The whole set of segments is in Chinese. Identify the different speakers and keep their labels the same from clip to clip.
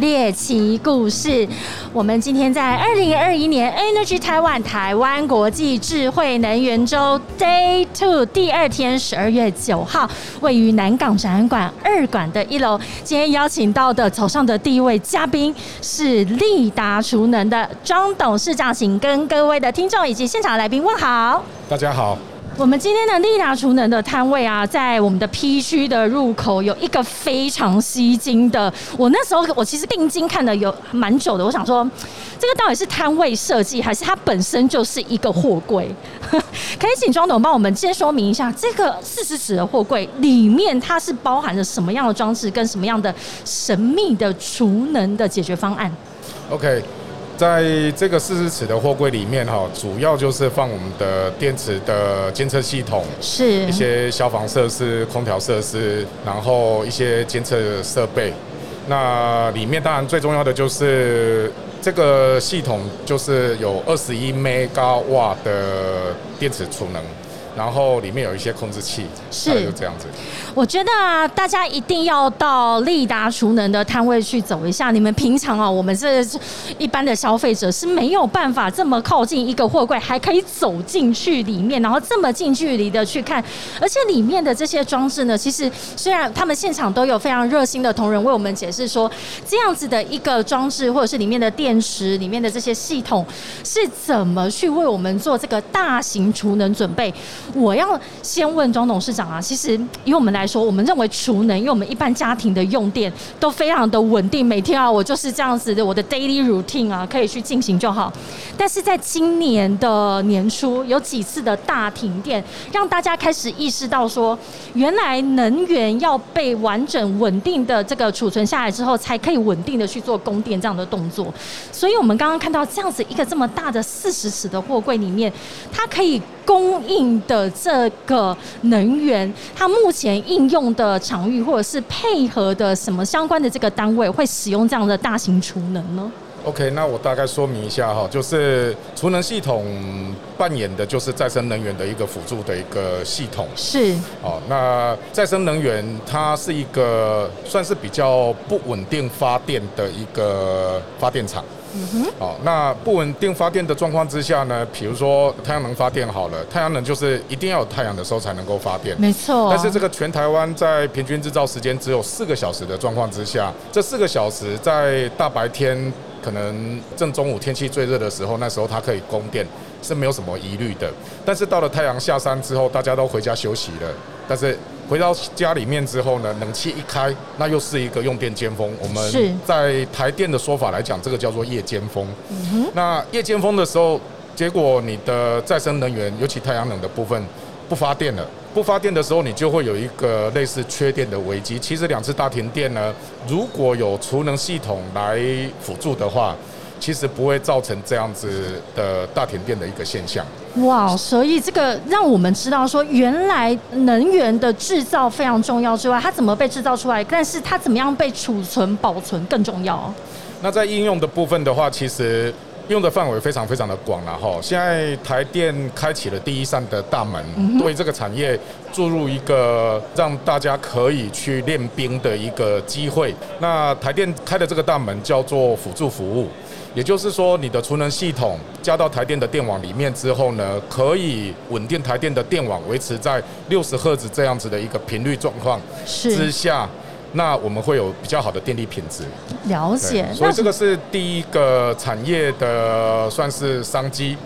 Speaker 1: 猎奇故事。我们今天在二零二一年 Energy Taiwan 台湾国际智慧能源周 Day Two 第二天，十二月九号，位于南港展览馆二馆的一楼。今天邀请到的早上的第一位嘉宾是利达储能的庄董事长，请跟各位的听众以及现场来宾问好。
Speaker 2: 大家好。
Speaker 1: 我们今天的利达厨能的摊位啊，在我们的 P 区的入口有一个非常吸睛的。我那时候我其实定睛看的有蛮久的，我想说这个到底是摊位设计，还是它本身就是一个货柜？可以请庄董帮我们先说明一下，这个四十尺的货柜里面它是包含着什么样的装置，跟什么样的神秘的厨能的解决方案
Speaker 2: ？OK。在这个四十尺的货柜里面，哈，主要就是放我们的电池的监测系统，
Speaker 1: 是
Speaker 2: 一些消防设施、空调设施，然后一些监测设备。那里面当然最重要的就是这个系统，就是有二十一高瓦的电池储能。然后里面有一些控制器，是就这样子。
Speaker 1: 我觉得啊，大家一定要到利达储能的摊位去走一下。你们平常啊，我们这一般的消费者是没有办法这么靠近一个货柜，还可以走进去里面，然后这么近距离的去看。而且里面的这些装置呢，其实虽然他们现场都有非常热心的同仁为我们解释说，这样子的一个装置或者是里面的电池里面的这些系统是怎么去为我们做这个大型储能准备。我要先问庄董事长啊，其实以我们来说，我们认为储能，因为我们一般家庭的用电都非常的稳定，每天啊，我就是这样子的，我的 daily routine 啊，可以去进行就好。但是在今年的年初，有几次的大停电，让大家开始意识到说，原来能源要被完整稳定的这个储存下来之后，才可以稳定的去做供电这样的动作。所以我们刚刚看到这样子一个这么大的四十尺的货柜里面，它可以。供应的这个能源，它目前应用的场域或者是配合的什么相关的这个单位会使用这样的大型储能呢
Speaker 2: ？OK，那我大概说明一下哈，就是储能系统扮演的就是再生能源的一个辅助的一个系统。
Speaker 1: 是。
Speaker 2: 哦，那再生能源它是一个算是比较不稳定发电的一个发电厂。嗯哼，好，那不稳定发电的状况之下呢，比如说太阳能发电好了，太阳能就是一定要有太阳的时候才能够发电，
Speaker 1: 没错。
Speaker 2: 但是这个全台湾在平均制造时间只有四个小时的状况之下，这四个小时在大白天可能正中午天气最热的时候，那时候它可以供电是没有什么疑虑的。但是到了太阳下山之后，大家都回家休息了，但是。回到家里面之后呢，冷气一开，那又是一个用电尖峰。我们在台电的说法来讲，这个叫做夜间峰。那夜间峰的时候，结果你的再生能源，尤其太阳能的部分不发电了。不发电的时候，你就会有一个类似缺电的危机。其实两次大停电呢，如果有储能系统来辅助的话。其实不会造成这样子的大停电的一个现象。
Speaker 1: 哇，所以这个让我们知道说，原来能源的制造非常重要之外，它怎么被制造出来，但是它怎么样被储存保存更重要。
Speaker 2: 那在应用的部分的话，其实用的范围非常非常的广了哈。现在台电开启了第一扇的大门，对这个产业注入一个让大家可以去练兵的一个机会。那台电开的这个大门叫做辅助服务。也就是说，你的储能系统加到台电的电网里面之后呢，可以稳定台电的电网维持在六十赫兹这样子的一个频率状况之下。那我们会有比较好的电力品质，
Speaker 1: 了解。
Speaker 2: 所以这个是第一个产业的算是商机。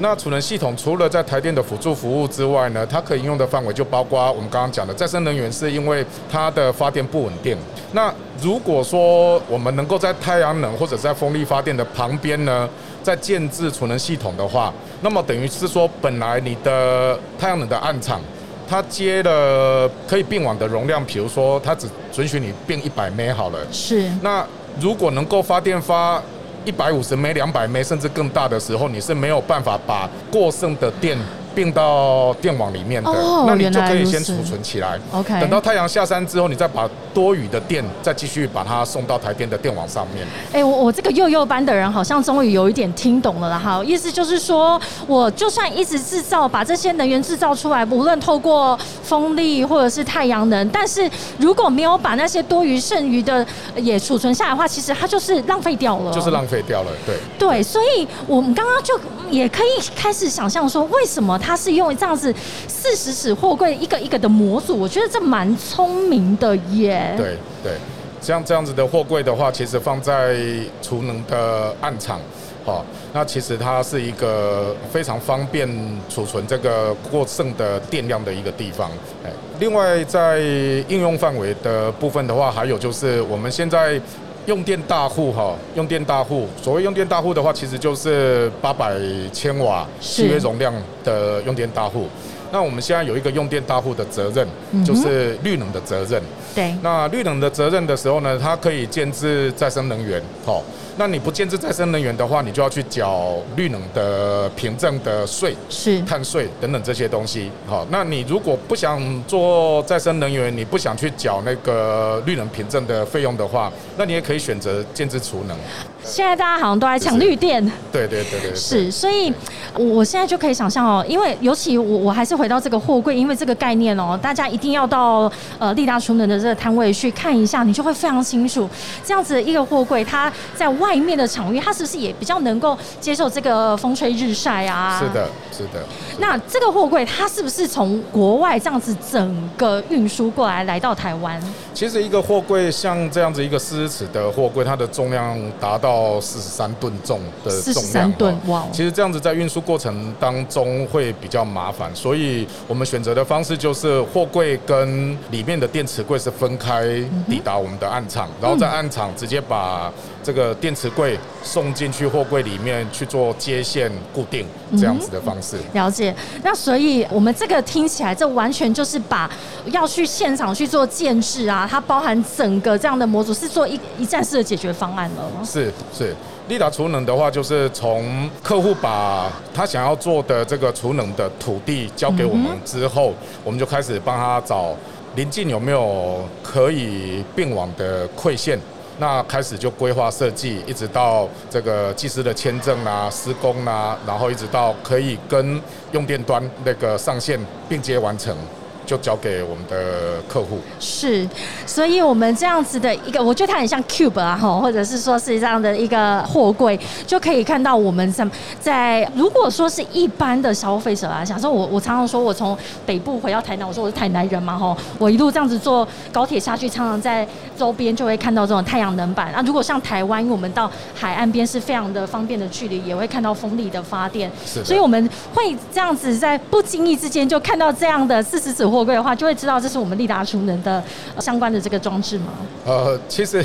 Speaker 2: 那储能系统除了在台电的辅助服务之外呢，它可以用的范围就包括我们刚刚讲的再生能源，是因为它的发电不稳定。那如果说我们能够在太阳能或者在风力发电的旁边呢，在建置储能系统的话，那么等于是说本来你的太阳能的暗场。它接了可以并网的容量，比如说它只准许你并一百 m 好了。
Speaker 1: 是。
Speaker 2: 那如果能够发电发一百五十 m 两百 m 甚至更大的时候，你是没有办法把过剩的电并到电网里面的。哦，那你就可以先储存起来。
Speaker 1: OK。
Speaker 2: 等到太阳下山之后，你再把多余的电再继续把它送到台电的电网上面。
Speaker 1: 哎，我我这个幼幼班的人好像终于有一点听懂了哈，意思就是说，我就算一直制造把这些能源制造出来，无论透过风力或者是太阳能，但是如果没有把那些多余剩余的也储存下来的话，其实它就是浪费掉了，
Speaker 2: 就是浪费掉了。对
Speaker 1: 对，所以我们刚刚就也可以开始想象说，为什么它是用这样子四十尺货柜一个一个的模组？我觉得这蛮聪明的耶。
Speaker 2: 对对，像这样子的货柜的话，其实放在储能的暗场，哦，那其实它是一个非常方便储存这个过剩的电量的一个地方。哎，另外在应用范围的部分的话，还有就是我们现在。用电大户哈，用电大户，所谓用电大户的话，其实就是八百千瓦契约容量的用电大户。那我们现在有一个用电大户的责任，就是绿能的责任。
Speaker 1: 对。
Speaker 2: 那绿能的责任的时候呢，它可以建置再生能源，好。那你不建制再生能源的话，你就要去缴绿能的凭证的税，
Speaker 1: 是
Speaker 2: 碳税等等这些东西。好，那你如果不想做再生能源，你不想去缴那个绿能凭证的费用的话，那你也可以选择建制储能。
Speaker 1: 现在大家好像都在抢绿电，
Speaker 2: 对对对对，
Speaker 1: 是，所以我现在就可以想象哦，因为尤其我我还是回到这个货柜，因为这个概念哦，大家一定要到呃利达储能的这个摊位去看一下，你就会非常清楚，这样子一个货柜，它在外外面的场域，它是不是也比较能够接受这个风吹日晒啊？
Speaker 2: 是的，是的。
Speaker 1: 那这个货柜，它是不是从国外这样子整个运输过来来到台湾？
Speaker 2: 其实一个货柜像这样子一个四十尺的货柜，它的重量达到。到四十三吨重的重量，哇！其实这样子在运输过程当中会比较麻烦，所以我们选择的方式就是货柜跟里面的电池柜是分开抵达我们的暗场，然后在暗场直接把这个电池柜送进去货柜里面去做接线固定这样子的方式。
Speaker 1: 了解。那所以我们这个听起来，这完全就是把要去现场去做建制啊，它包含整个这样的模组是做一一站式的解决方案了。
Speaker 2: 是。是，利达储能的话，就是从客户把他想要做的这个储能的土地交给我们之后，我们就开始帮他找临近有没有可以并网的馈线，那开始就规划设计，一直到这个技师的签证啊、施工啊，然后一直到可以跟用电端那个上线并接完成。就交给我们的客户。
Speaker 1: 是，所以我们这样子的一个，我觉得它很像 Cube 啊，哈，或者是说是这样的一个货柜，就可以看到我们在在如果说是一般的消费者啊，想说我我常常说我从北部回到台南，我说我是台南人嘛，哈，我一路这样子坐高铁下去，常常在周边就会看到这种太阳能板。那如果像台湾，因为我们到海岸边是非常的方便的距离，也会看到风力的发电，
Speaker 2: 是，
Speaker 1: 所以我们会这样子在不经意之间就看到这样的四十尺。货柜的话，就会知道这是我们利达储能的相关的这个装置吗？
Speaker 2: 呃，其实。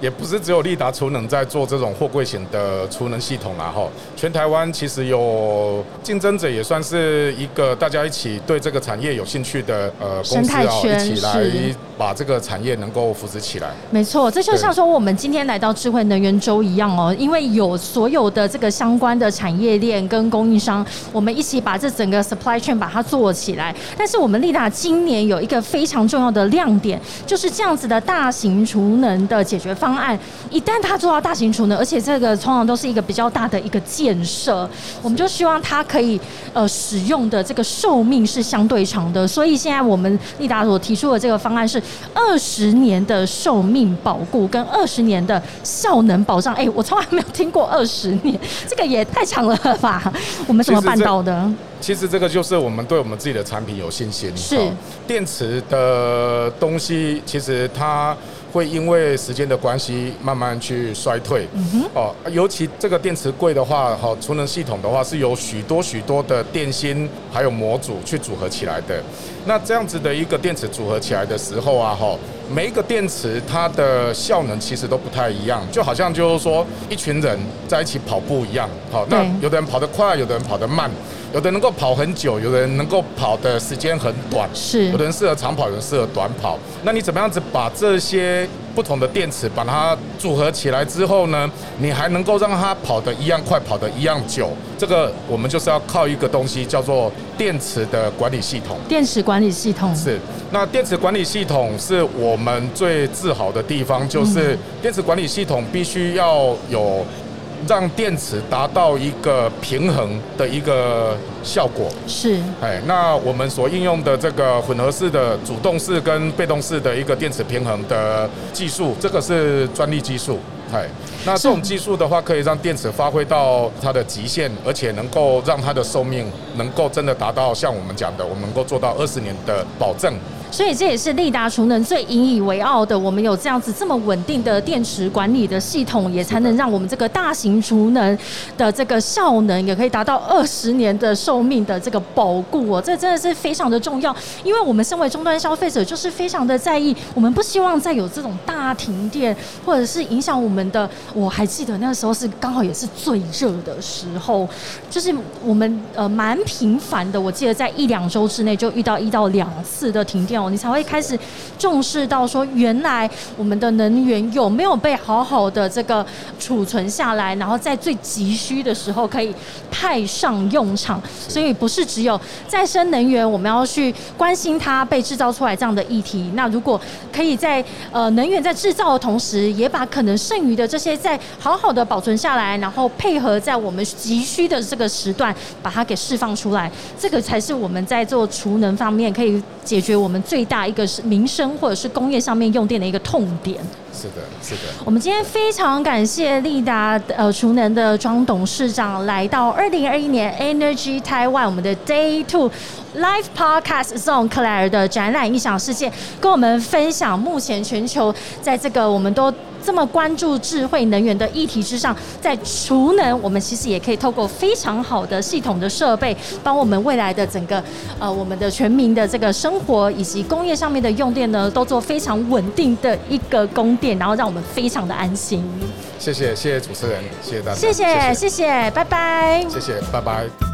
Speaker 2: 也不是只有利达储能在做这种货柜型的储能系统啦，哈，全台湾其实有竞争者，也算是一个大家一起对这个产业有兴趣的呃公司啊，一起来把这个产业能够扶持起来。
Speaker 1: 没错，这就像说我们今天来到智慧能源周一样哦，因为有所有的这个相关的产业链跟供应商，我们一起把这整个 supply chain 把它做起来。但是我们利达今年有一个非常重要的亮点，就是这样子的大型储能的解决方。方案一旦它做到大型储能，而且这个通常都是一个比较大的一个建设，我们就希望它可以呃使用的这个寿命是相对长的。所以现在我们利达所提出的这个方案是二十年的寿命保固跟二十年的效能保障。哎，我从来没有听过二十年，这个也太长了吧？我们怎么办到的？
Speaker 2: 其实这个就是我们对我们自己的产品有信心。
Speaker 1: 是
Speaker 2: 电池的东西，其实它。会因为时间的关系慢慢去衰退，哦，尤其这个电池柜的话，哈，储能系统的话是由许多许多的电芯还有模组去组合起来的。那这样子的一个电池组合起来的时候啊，哈，每一个电池它的效能其实都不太一样，就好像就是说一群人在一起跑步一样，好，那有的人跑得快，有的人跑得慢。有的能够跑很久，有的人能够跑的时间很短，
Speaker 1: 是
Speaker 2: 有的人适合长跑，有人适合短跑。那你怎么样子把这些不同的电池把它组合起来之后呢？你还能够让它跑得一样快，跑得一样久？这个我们就是要靠一个东西叫做电池的管理系统。
Speaker 1: 电池管理系统
Speaker 2: 是，那电池管理系统是我们最自豪的地方，就是电池管理系统必须要有。让电池达到一个平衡的一个效果。
Speaker 1: 是，
Speaker 2: 哎，那我们所应用的这个混合式的主动式跟被动式的一个电池平衡的技术，这个是专利技术，哎，那这种技术的话，可以让电池发挥到它的极限，而且能够让它的寿命能够真的达到像我们讲的，我们能够做到二十年的保证。
Speaker 1: 所以这也是利达储能最引以为傲的，我们有这样子这么稳定的电池管理的系统，也才能让我们这个大型储能的这个效能也可以达到二十年的寿命的这个保固哦，这真的是非常的重要，因为我们身为终端消费者，就是非常的在意，我们不希望再有这种大停电，或者是影响我们的。我还记得那个时候是刚好也是最热的时候，就是我们呃蛮频繁的，我记得在一两周之内就遇到一到两次的停电。你才会开始重视到说，原来我们的能源有没有被好好的这个储存下来，然后在最急需的时候可以派上用场。所以不是只有再生能源，我们要去关心它被制造出来这样的议题。那如果可以在呃能源在制造的同时，也把可能剩余的这些再好好的保存下来，然后配合在我们急需的这个时段把它给释放出来，这个才是我们在做储能方面可以解决我们。最大一个是民生或者是工业上面用电的一个痛点。
Speaker 2: 是的，是的。
Speaker 1: 我们今天非常感谢利达呃储能的庄董事长来到二零二一年 Energy Taiwan 我们的 Day Two Live Podcast Zone Claire 的展览异想世界，跟我们分享目前全球在这个我们都。这么关注智慧能源的议题之上，在储能，我们其实也可以透过非常好的系统的设备，帮我们未来的整个呃我们的全民的这个生活以及工业上面的用电呢，都做非常稳定的一个供电，然后让我们非常的安心。
Speaker 2: 谢谢，谢谢主持人，谢谢大家，
Speaker 1: 谢谢，谢谢，拜拜，
Speaker 2: 谢谢，拜拜。